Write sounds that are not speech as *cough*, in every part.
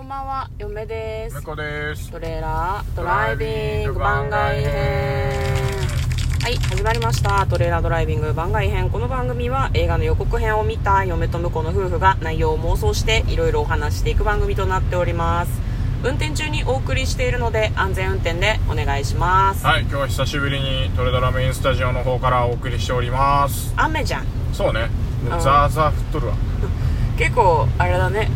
こんばんは、嫁です向。こうですトレーラードライビング番外編。はい、始まりました。トレーラードライビング番外編。この番組は映画の予告編を見た嫁と婿の夫婦が内容を妄想していろいろお話していく番組となっております。運転中にお送りしているので安全運転でお願いします。はい今日は久しぶりにトレドラメインスタジオの方からお送りしております雨じゃん。そうねうんザーザー降っとるわ結構、あれだね。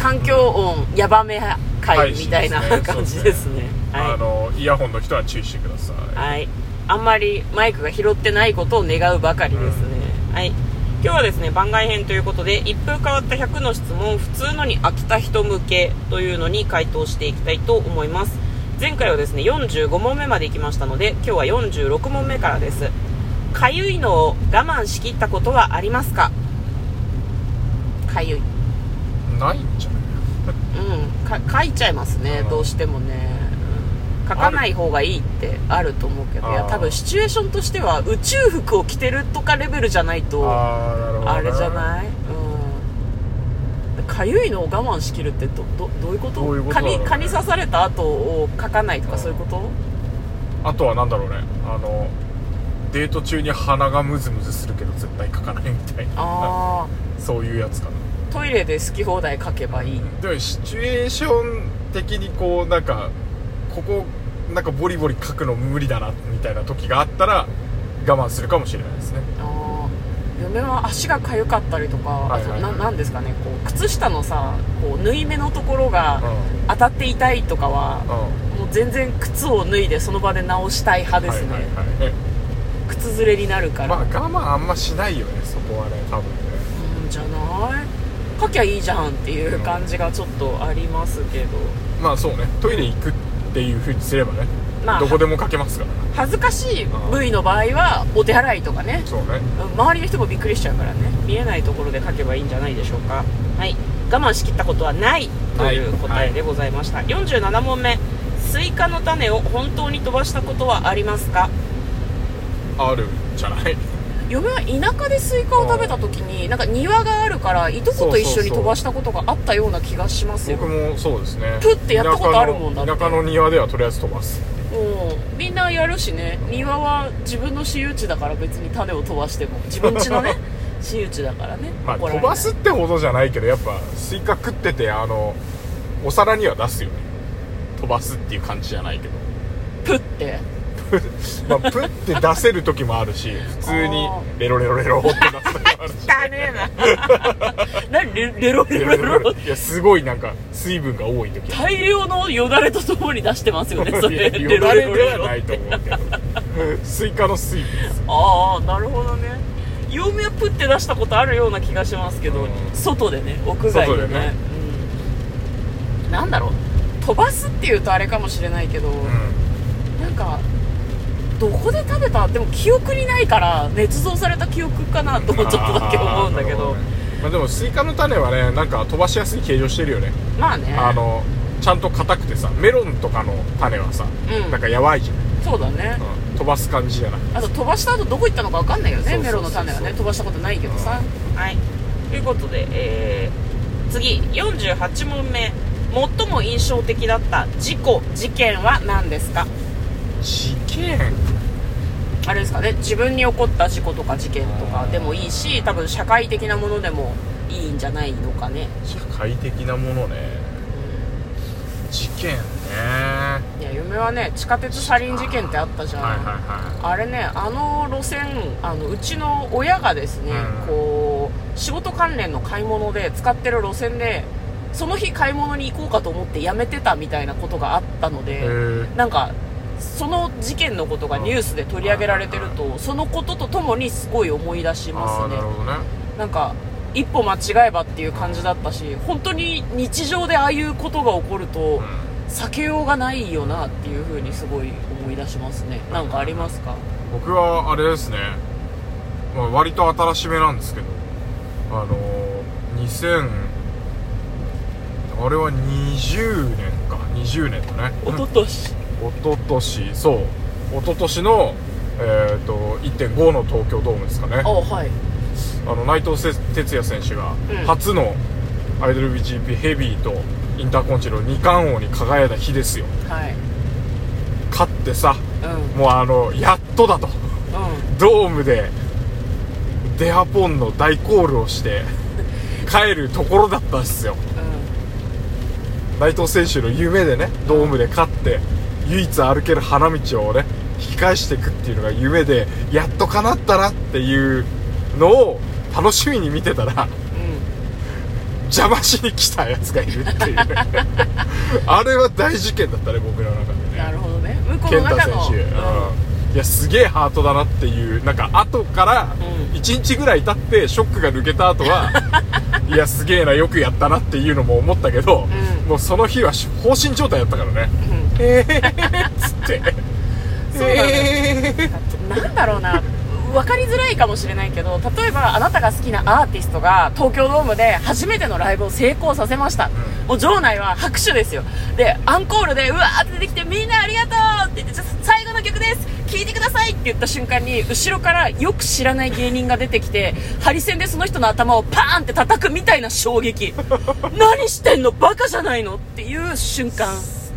環境音ヤバめ会みたいなはい感じですね。はいあのイヤホンの人は注意してくださいはい。あんまりマイクが拾ってないことを願うばかりですね。はい。今日はですね、番外編ということで、一風変わった100の質問、普通のに飽きた人向けというのに回答していきたいと思います。前回はですね、45問目まで行きましたので、今日は46問目からです。かゆいのを我慢しきったことはありますか？かゆい。ないうん。か、書いちゃいますね、うん。どうしてもね。書かない方がいいってあると思うけどいや多分シチュエーションとしては宇宙服を着てるとかレベルじゃないとあれじゃない？うん。かゆいのを我慢しきるってどどどういうこと？どう蚊に蚊に刺された後を書かないとかうん。そういうこと？あとはなんだろうね。あのデート中に鼻がムズムズするけど絶対書かないみたいな。あ *laughs* そういうやつかな。あトイレで好き放題書けばいい。でもシチュエーション的にこうなんかここなんかボリボリ書くの無理だなみたいな時があったら我慢するかもしれないですね。ああ嫁は足が痒かったりとか、はいはい。あとななんですかねこう靴下のさこう縫い目のところがうん。当たって痛いとかは、うん。もう全然靴を脱いでその場で直したい派ですね、はいはいはい。え。靴ずれになるから、まあ我慢あんましないよねそこはね多分ね。うんじゃない？書きゃいいじゃんっていう感じがちょっとありますけど。まあそうね。トイレ行くっていう風にすればね、まあどこでも書けますから恥ずかしい部位の場合はお手洗いとかね。そうね。うん周りの人もびっくりしちゃうからね。見えないところで書けばいいんじゃないでしょうか。はい。我慢しきったことはないという答えでございました、47問目。スイカの種を本当に飛ばしたことはありますか？あるんじゃない？嫁は田舎でスイカを食べた時になんか庭があるからいとこと一緒に飛ばしたことがあったような気がしますよ。僕もそうですね。プッてやったことあるもんだって。田舎の庭ではとりあえず飛ばす。うん。みんなやるしね。庭は自分の私有地だから別に種を飛ばしても。自分家のね *laughs* 私有地だからね。まあ飛ばすってほどじゃないけどやっぱスイカ食っててあのお皿には出すよね。飛ばすっていう感じじゃないけど。プッてまあプッて出せる時もあるし普通にレロレロレロって出す時もあるし。汚ねえな。*laughs* 何レレロレロレロ？いやすごいなんか水分が多い時。大量のよだれとともに出してますよねそれ。よだれではないと思うけど。*laughs* スイカの水分です。ああなるほどね。嫁はプッて出したことあるような気がしますけど、うん。外でね屋外でね。外でね。うん、なんだろう。飛ばすっていうとあれかもしれないけど、うなんかどこで食べた？でも記憶にないから捏造された記憶かなともちょっとだけ思うんだけど。まあ、でもスイカの種はねなんか飛ばしやすい形状してるよね。まあね。あのちゃんと硬くてさメロンとかの種はさ、うん。なんかやばいじゃん、そうだね、うん。飛ばす感じじゃなくてあと飛ばした後どこ行ったのか分かんないよねメロンの種はね。飛ばしたことないけどさ、はい。ということで、えー、次。48問目。最も印象的だった事故事件は何ですか？事件？あれですかね？自分に起こった事故とか事件とかでもいいし多分社会的なものでもいいんじゃないのかね、社会的なものね。事件ね。いや嫁はね地下鉄サリン事件ってあったじゃん、はいはいはあれねあの路線あのうちの親がですね、うん。こう仕事関連の買い物で使ってる路線でその日買い物に行こうかと思ってやめてたみたいなことがあったのいで、なんかその事件のことがニュースで取り上げられてると、そのこととともにすごい思い出しますね。なるほどね。なんか一歩間違えばっていう感じだったし本当に日常でああいうことが起こると、避けようがないよなっていう風にすごい思い出しますね。なんかありますか？僕はあれですね、まあ、割と新しめなんですけど。あのー、2000あれは20年か。20年だね。一昨年一昨年そう一昨年のえっ、と1.5の東京ドームですかね。あはい。あの内藤せ哲也選手がうん。初の IWGP ヘビーとインターコンチの二冠王に輝いた日ですよ。はい。勝ってさうん。もうあのやっとだと。うドームでデハポンの大コールをして *laughs* 帰るところだったんですよ。んうん。内藤選手の夢でねドームで勝って唯一歩ける花道をね引き返していくっていうのが夢でやっと叶ったなっていうのを楽しみに見てたら邪魔しに来たやつがいるっていう。ね *laughs* あれは大事件だったね僕の中でうん、ね。なるほどね。向こうの中の。選手、うん。いやすげえハートだなっていうなんか後からうん。1日ぐらい経ってショックが抜けた後は *laughs* いやすげえなよくやったなっていうのも思ったけど、うん。もうその日は放心状態だったからね。うんえーっつって。そうだねえーなんだろうな。分かりづらいかもしれないけど例えばあなたが好きなアーティストが東京ドームで初めてのライブを成功させました、もう場内は拍手ですよ。でアンコールでうわーって出てきてみんなありがとうって言って最後の曲です。聴いてくださいって言った瞬間に後ろからよく知らない芸人が出てきてハリセンでその人の頭をパーンって叩くみたいな衝撃。何してんの？バカじゃないの？っていう瞬間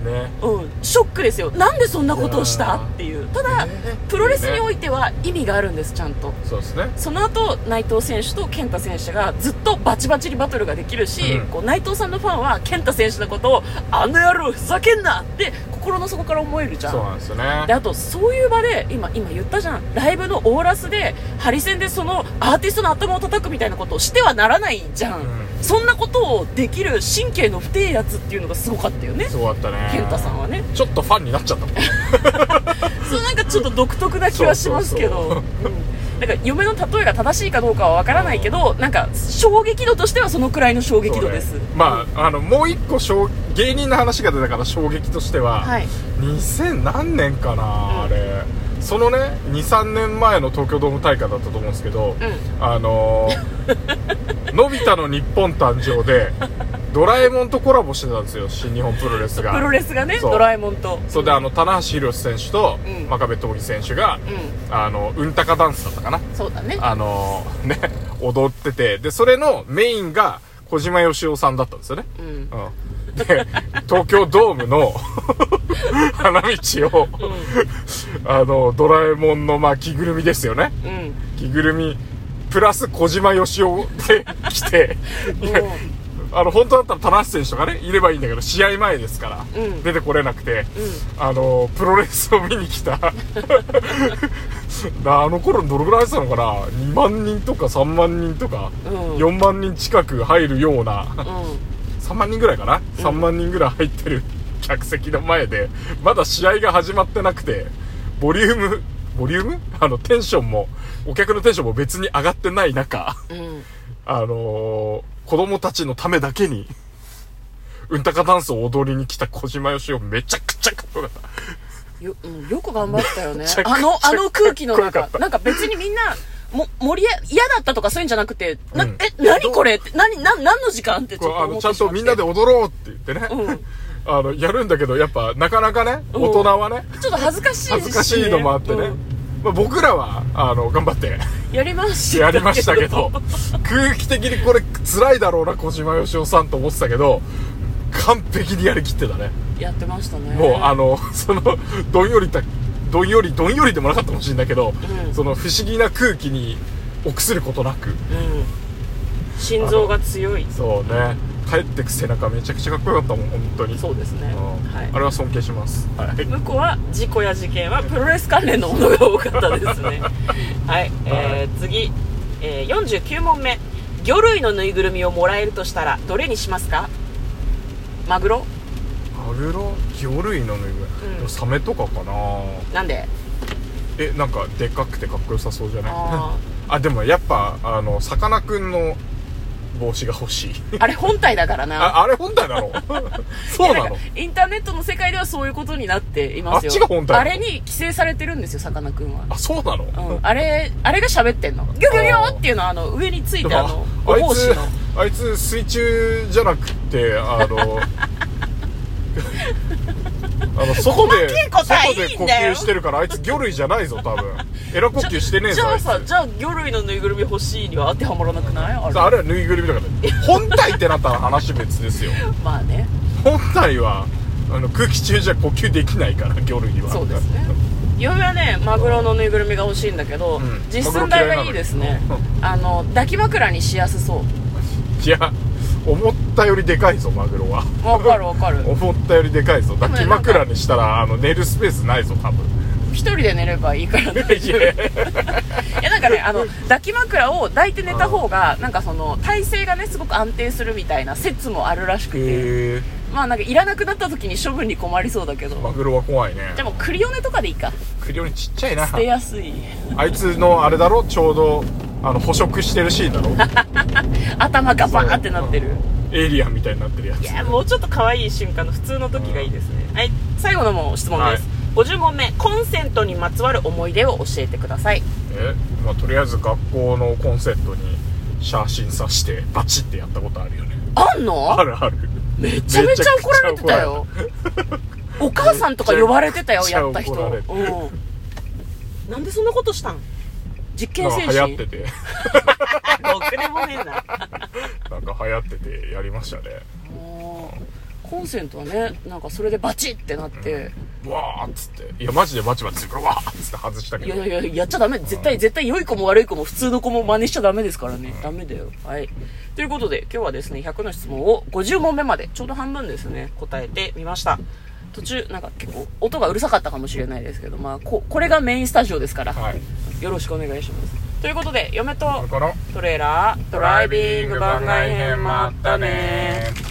ね。うん、ショックですよ。なんでそんなことをした？っていう。ただ、ね。プロレスにおいては意味があるんですちゃんと。そうですね。その後内藤選手と健太選手がずっとバチバチにバトルができるし、うん。こう内藤さんのファンは健太選手のことをあの野郎ふざけんなって心の底から思えるじゃん。そうなんですよね。であとそういう場で今今言ったじゃん。ライブのオーラスでハリセンでそのアーティストの頭を叩くみたいなことをしてはならないじゃん、うん。そんなことをできる神経の不定やつっていうのがすごかったよね。すごかったね。健太さんはね。ちょっとファンになっちゃったもん。*laughs* そうなんかちょっと独特な気はしますけそうそうどうんなんか嫁の例えが正しいかどうかはわからないけどなんか衝撃度としてはそのくらいの衝撃度です、ね。まああのもう一個衝芸人の話が出たから衝撃としては、はい。2000何年かな、あれ。そのね23年前の東京ドーム大会だったと思うんですけど、うん。あのー *laughs* のび太の日本誕生でドラえもんとコラボしてたんですよ新日本プロレスが。プロレスがねドラえもんと。それであの棚橋宏選手とうん。真壁闘技選手が、うあのうんたかダンスだったかな。そうだね。あのーね踊ってて。でそれのメインが小島よしおさんだったんですよね。うん。うん。で東京ドームの *laughs* 花道を、あのドラえもんのまあ着ぐるみですよね。うん。着ぐるみプラス小島よしおで来て *laughs* あの本当だったら田中選手とかねいればいいんだけど試合前ですから、うん。出てこれなくて、うん。あのプロレスを見に来た。*laughs* あの頃どれぐらい入ってたのかな？2万人とか3万人とか、うん。4万人近く入るようなうん。3万人ぐらいかな、3万人ぐらい入ってる客席の前でまだ試合が始まってなくてボリュームボリューム？*laughs* あのテンションもお客のテンションも別に上がってない中うん。あのー、子供たちのためだけにうんたかダンスを踊りに来た小島よしおめちゃくちゃかっこよかった。ようんよく頑張ったよね。あのあの空気の中なんか別にみんなも盛り上嫌だったとかそういうんじゃなくて、なうん。え何これって何何何の時間ってちょっとこうあのちゃん思ってしまってとみんなで踊ろうって言ってね、うんあのやるんだけどやっぱなかなかねうん。大人はね、ちょっと恥ずかしいしね。恥ずかしいのもあってね、うん。まあ、僕らはあの頑張ってやりましたやりましたけど空気的にこれ辛いだろうな小島よしおさんと思ってたけど完璧にやりきってたね。やってましたね。もうあのそのどんよりたどんよりどんよりでもなかったかもしれないけど、うん。その不思議な空気に臆することなく。うん。心臓が強い。そうね帰ってく背中めちゃくちゃかっこよかったもん本当に。そうですね。うん。はい。あれは尊敬します。はい。向こうは事故や事件はプロレス関連のものが多かったですね。*laughs* はい、えー、次、えー、49問目。魚類のぬいぐるみをもらえるとしたらどれにしますか？マグロ？マグロ？魚類のぬいぐるみ、うん。サメとかかな。なんで？えなんかでかくてかっこよさそうじゃない？あ *laughs* あでもやっぱあのさかなクンの帽子が欲しい。あれ本体だからな。ああれ本体なの *laughs* そうなの？インターネットの世界ではそういうことになっていますよ。あっちが本体あれに規制されてるんですよさかなクンは。あそうなの、うん、あれあれが喋ってんの。ギョギョギョっていうのはあの上についてあのおあ子の。あいつ水中じゃなくってあの *laughs* あの外で細けいことはいいんだよ。外で呼吸してるからあいつ魚類じゃないぞ多分。エラ呼吸してねえぞじゃあさじゃあ魚類のぬいぐるみ欲しいには当てはまらなくない？あれ。あれはぬいぐるみだから。本体ってなったら話別ですよ。まあね。本体はあの空気中じゃ呼吸できないから魚類は。そうですね。嫁はねマグロのぬいぐるみが欲しいんだけど、うん。実寸大がいいですね。あの抱き枕にしやすそう。いや思ったよりでかいぞマグロは。わかるわかる。思ったよりでかいぞ。*laughs* 抱き枕にしたらあの寝るスペースないぞ多分。一人で寝ればいいからね。*laughs* いやいや。なんかねあの抱き枕を抱いて寝た方がなんかその体勢がねすごく安定するみたいな説もあるらしくて。まあなんかいらなくなった時に処分に困りそうだけど。マグロは怖いね。でもクリオネとかでいいか。クリオネちっちゃいな。捨てやすい。あいつのあれだろ？ちょうどあの捕食してるシーンだろ？*laughs* 頭がバーってなってる。エイリアンみたいになってるやつ。いやもうちょっと可愛い瞬間の普通の時がいいですね。はい。最後のもう質問です、50問目。コンセントにまつわる思い出を教えてください。えまあとりあえず学校のコンセントにシャーシンさしてバチってやったことあるよね。あんの？あるある。めちゃめちゃ怒られてたよ。お母さんとか呼ばれてたよやった人。なんでそんなことしたん？実験なんか精神流行ってて。*laughs* ろくでもねえな。*laughs* なんか流行っててやりましたねコンセントはねなんかそれでバチってなって、わーっつって。いやマジでバチバチするからわーっつって外したけど。いやいやいややっちゃダメ。絶対絶対良い子も悪い子も普通の子も真似しちゃダメですからね。ダメだよ。はい。ということで今日はですね100の質問を50問目までちょうど半分ですね。答えてみました。途中なんか結構音がうるさかったかもしれないですけどまあここれがメインスタジオですから、はい。よろしくお願いします。ということで嫁とこれからトレーラードライビング番外編まったね